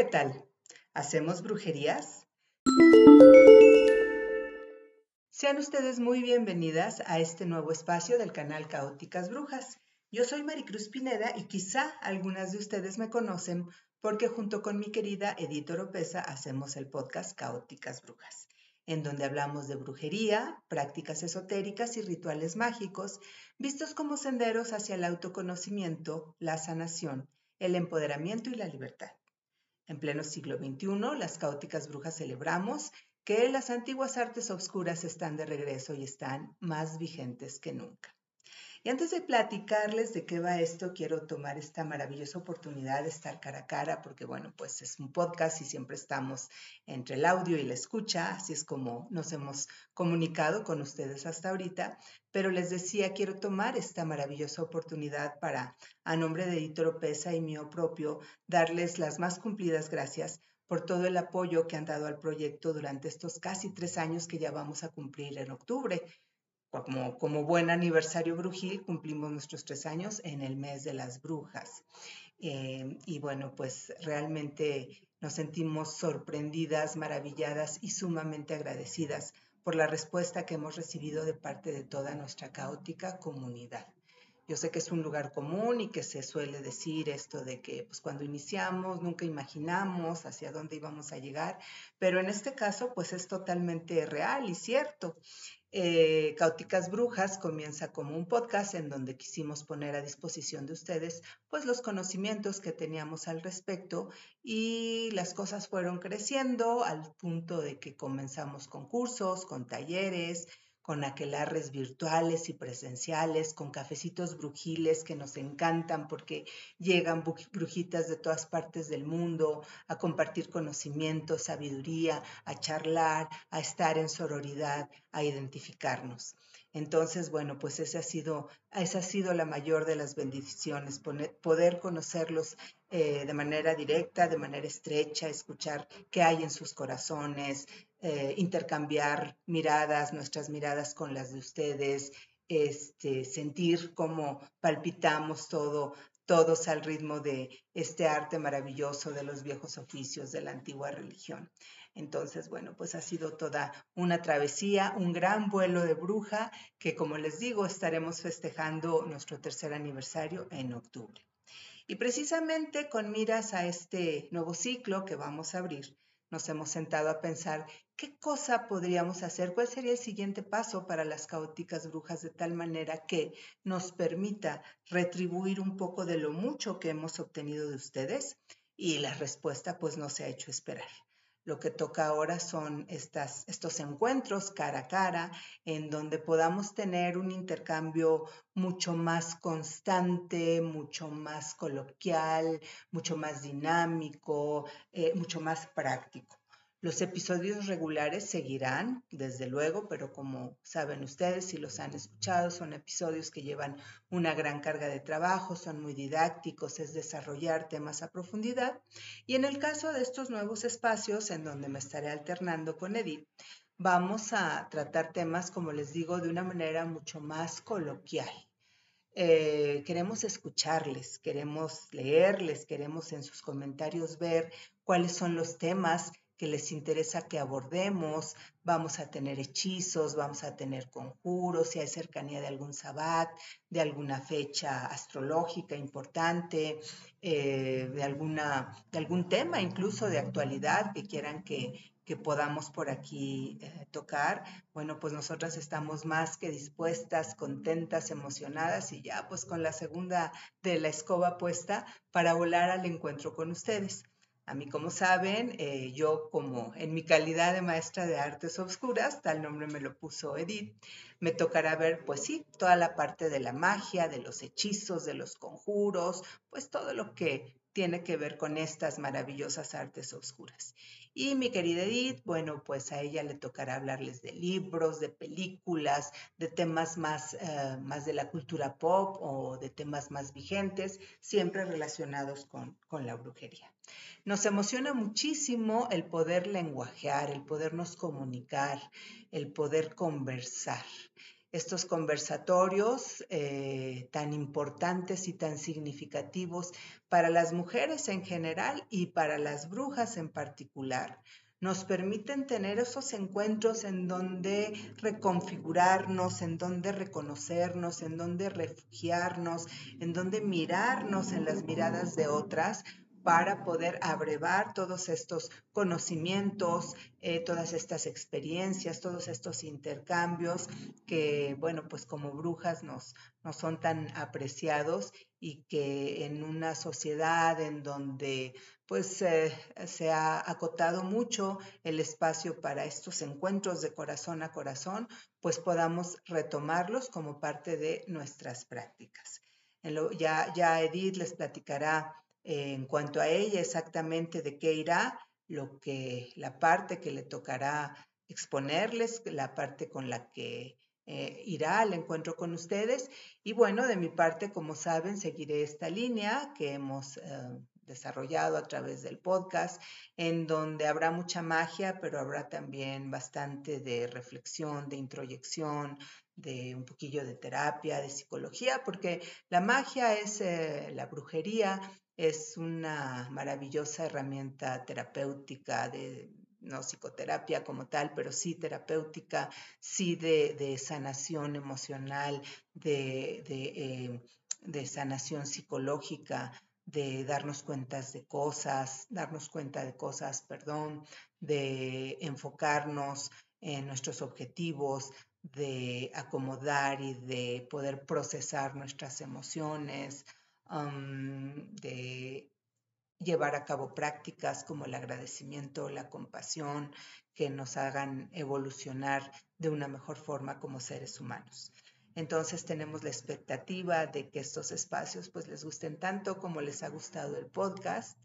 ¿Qué tal? ¿Hacemos brujerías? Sean ustedes muy bienvenidas a este nuevo espacio del canal Caóticas Brujas. Yo soy Maricruz Pineda y quizá algunas de ustedes me conocen porque junto con mi querida Edith Oropesa hacemos el podcast Caóticas Brujas, en donde hablamos de brujería, prácticas esotéricas y rituales mágicos, vistos como senderos hacia el autoconocimiento, la sanación, el empoderamiento y la libertad. En pleno siglo XXI, las caóticas brujas celebramos que las antiguas artes oscuras están de regreso y están más vigentes que nunca. Y antes de platicarles de qué va esto, quiero tomar esta maravillosa oportunidad de estar cara a cara, porque bueno, pues es un podcast y siempre estamos entre el audio y la escucha, así es como nos hemos comunicado con ustedes hasta ahorita. Pero les decía, quiero tomar esta maravillosa oportunidad para, a nombre de Editor Pesa y mío propio, darles las más cumplidas gracias por todo el apoyo que han dado al proyecto durante estos casi tres años que ya vamos a cumplir en octubre como, buen aniversario brujil, cumplimos nuestros tres años en el mes de las brujas. Eh, y bueno, pues realmente nos sentimos sorprendidas, maravilladas y sumamente agradecidas por la respuesta que hemos recibido de parte de toda nuestra caótica comunidad. Yo sé que es un lugar común y que se suele decir esto de que pues cuando iniciamos nunca imaginamos hacia dónde íbamos a llegar, pero en este caso pues es totalmente real y cierto. Eh, Brujas comienza como un podcast en donde quisimos poner a disposición de ustedes pues los conocimientos que teníamos al respecto y las cosas fueron creciendo al punto de que comenzamos con cursos, con talleres, con aquelarres virtuales y presenciales, con cafecitos brujiles que nos encantan porque llegan brujitas de todas partes del mundo a compartir conocimiento, sabiduría, a charlar, a estar en sororidad, a identificarnos. Entonces, bueno, pues ese ha sido, esa ha sido la mayor de las bendiciones, poder conocerlos eh, de manera directa, de manera estrecha, escuchar qué hay en sus corazones, eh, intercambiar miradas, nuestras miradas con las de ustedes, este, sentir cómo palpitamos todo, todos al ritmo de este arte maravilloso de los viejos oficios de la antigua religión. Entonces, bueno, pues ha sido toda una travesía, un gran vuelo de bruja que, como les digo, estaremos festejando nuestro tercer aniversario en octubre. Y precisamente con miras a este nuevo ciclo que vamos a abrir, nos hemos sentado a pensar qué cosa podríamos hacer, cuál sería el siguiente paso para las caóticas brujas de tal manera que nos permita retribuir un poco de lo mucho que hemos obtenido de ustedes. Y la respuesta pues no se ha hecho esperar. Lo que toca ahora son estas, estos encuentros cara a cara en donde podamos tener un intercambio mucho más constante, mucho más coloquial, mucho más dinámico, eh, mucho más práctico. Los episodios regulares seguirán, desde luego, pero como saben ustedes, si los han escuchado, son episodios que llevan una gran carga de trabajo, son muy didácticos, es desarrollar temas a profundidad. Y en el caso de estos nuevos espacios, en donde me estaré alternando con Edith, vamos a tratar temas, como les digo, de una manera mucho más coloquial. Eh, queremos escucharles, queremos leerles, queremos en sus comentarios ver cuáles son los temas que les interesa que abordemos. Vamos a tener hechizos, vamos a tener conjuros, si hay cercanía de algún sabbat, de alguna fecha astrológica importante, eh, de, alguna, de algún tema incluso de actualidad que quieran que, que podamos por aquí eh, tocar. Bueno, pues nosotras estamos más que dispuestas, contentas, emocionadas y ya pues con la segunda de la escoba puesta para volar al encuentro con ustedes. A mí, como saben, eh, yo como en mi calidad de maestra de artes obscuras, tal nombre me lo puso Edith, me tocará ver, pues sí, toda la parte de la magia, de los hechizos, de los conjuros, pues todo lo que tiene que ver con estas maravillosas artes oscuras. Y mi querida Edith, bueno, pues a ella le tocará hablarles de libros, de películas, de temas más, eh, más de la cultura pop o de temas más vigentes, siempre relacionados con, con la brujería. Nos emociona muchísimo el poder lenguajear, el podernos comunicar, el poder conversar. Estos conversatorios eh, tan importantes y tan significativos para las mujeres en general y para las brujas en particular. Nos permiten tener esos encuentros en donde reconfigurarnos, en donde reconocernos, en donde refugiarnos, en donde mirarnos en las miradas de otras para poder abrevar todos estos conocimientos, eh, todas estas experiencias, todos estos intercambios que, bueno, pues como brujas nos, no son tan apreciados y que en una sociedad en donde pues eh, se ha acotado mucho el espacio para estos encuentros de corazón a corazón, pues podamos retomarlos como parte de nuestras prácticas. ya, ya Edith les platicará en cuanto a ella exactamente de qué irá, lo que la parte que le tocará exponerles, la parte con la que eh, irá al encuentro con ustedes. Y bueno, de mi parte, como saben, seguiré esta línea que hemos eh, desarrollado a través del podcast, en donde habrá mucha magia, pero habrá también bastante de reflexión, de introyección, de un poquillo de terapia, de psicología, porque la magia es eh, la brujería, es una maravillosa herramienta terapéutica de no psicoterapia como tal, pero sí terapéutica, sí de, sanación emocional, de, eh, de, sanación psicológica, de darnos cuentas de cosas, darnos cuenta de cosas, perdón, de enfocarnos en nuestros objetivos, de acomodar y de poder procesar nuestras emociones, de llevar a cabo prácticas como el agradecimiento, la compasión, que nos hagan evolucionar de una mejor forma como seres humanos. Entonces tenemos la expectativa de que estos espacios pues les gusten tanto como les ha gustado el podcast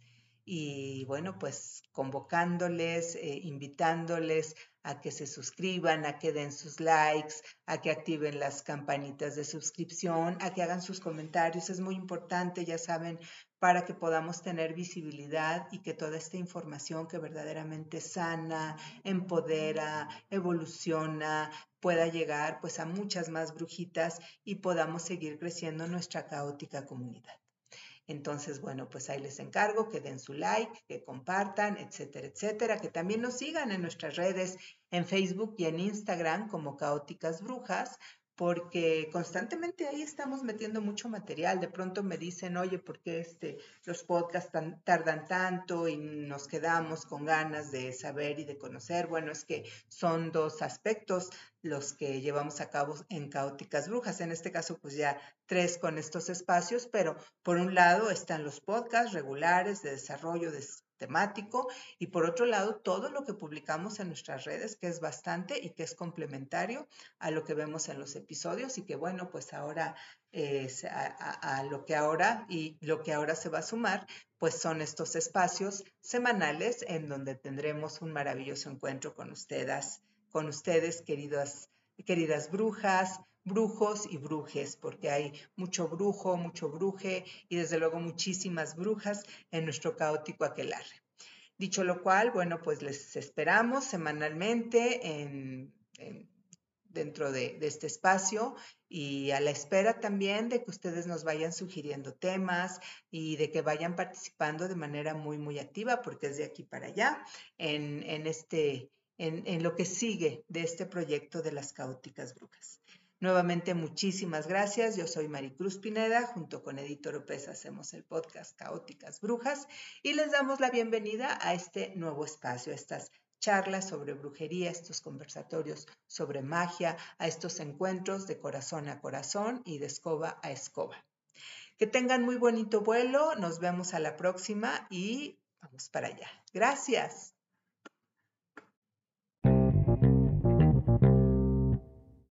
y bueno pues convocándoles, eh, invitándoles a que se suscriban, a que den sus likes, a que activen las campanitas de suscripción, a que hagan sus comentarios. Es muy importante, ya saben, para que podamos tener visibilidad y que toda esta información que verdaderamente sana, empodera, evoluciona, pueda llegar pues a muchas más brujitas y podamos seguir creciendo nuestra caótica comunidad. Entonces, bueno, pues ahí les encargo que den su like, que compartan, etcétera, etcétera, que también nos sigan en nuestras redes, en Facebook y en Instagram como Caóticas Brujas, porque constantemente ahí estamos metiendo mucho material. De pronto me dicen, oye, ¿por qué este, los podcasts tardan tanto y nos quedamos con ganas de saber y de conocer? Bueno, es que son dos aspectos los que llevamos a cabo en Caóticas Brujas. En este caso, pues ya tres con estos espacios, pero por un lado están los podcasts regulares de desarrollo de temático y por otro lado todo lo que publicamos en nuestras redes que es bastante y que es complementario a lo que vemos en los episodios y que bueno pues ahora es a, lo que ahora y lo que ahora se va a sumar pues son estos espacios semanales en donde tendremos un maravilloso encuentro con ustedes con ustedes queridas queridas brujas brujos y brujes, porque hay mucho brujo, mucho bruje y desde luego muchísimas brujas en nuestro caótico aquelarre. Dicho lo cual, bueno, pues les esperamos semanalmente en, dentro de, este espacio y a la espera también de que ustedes nos vayan sugiriendo temas y de que vayan participando de manera muy, muy activa, porque es de aquí para allá, en, en este, en, en lo que sigue de este proyecto de las caóticas brujas. Nuevamente, muchísimas gracias. Yo soy Maricruz Pineda, junto con Editor López hacemos el podcast Caóticas Brujas y les damos la bienvenida a este nuevo espacio, a estas charlas sobre brujería, estos conversatorios sobre magia, a estos encuentros de corazón a corazón y de escoba a escoba. Que tengan muy bonito vuelo, nos vemos a la próxima y vamos para allá. Gracias.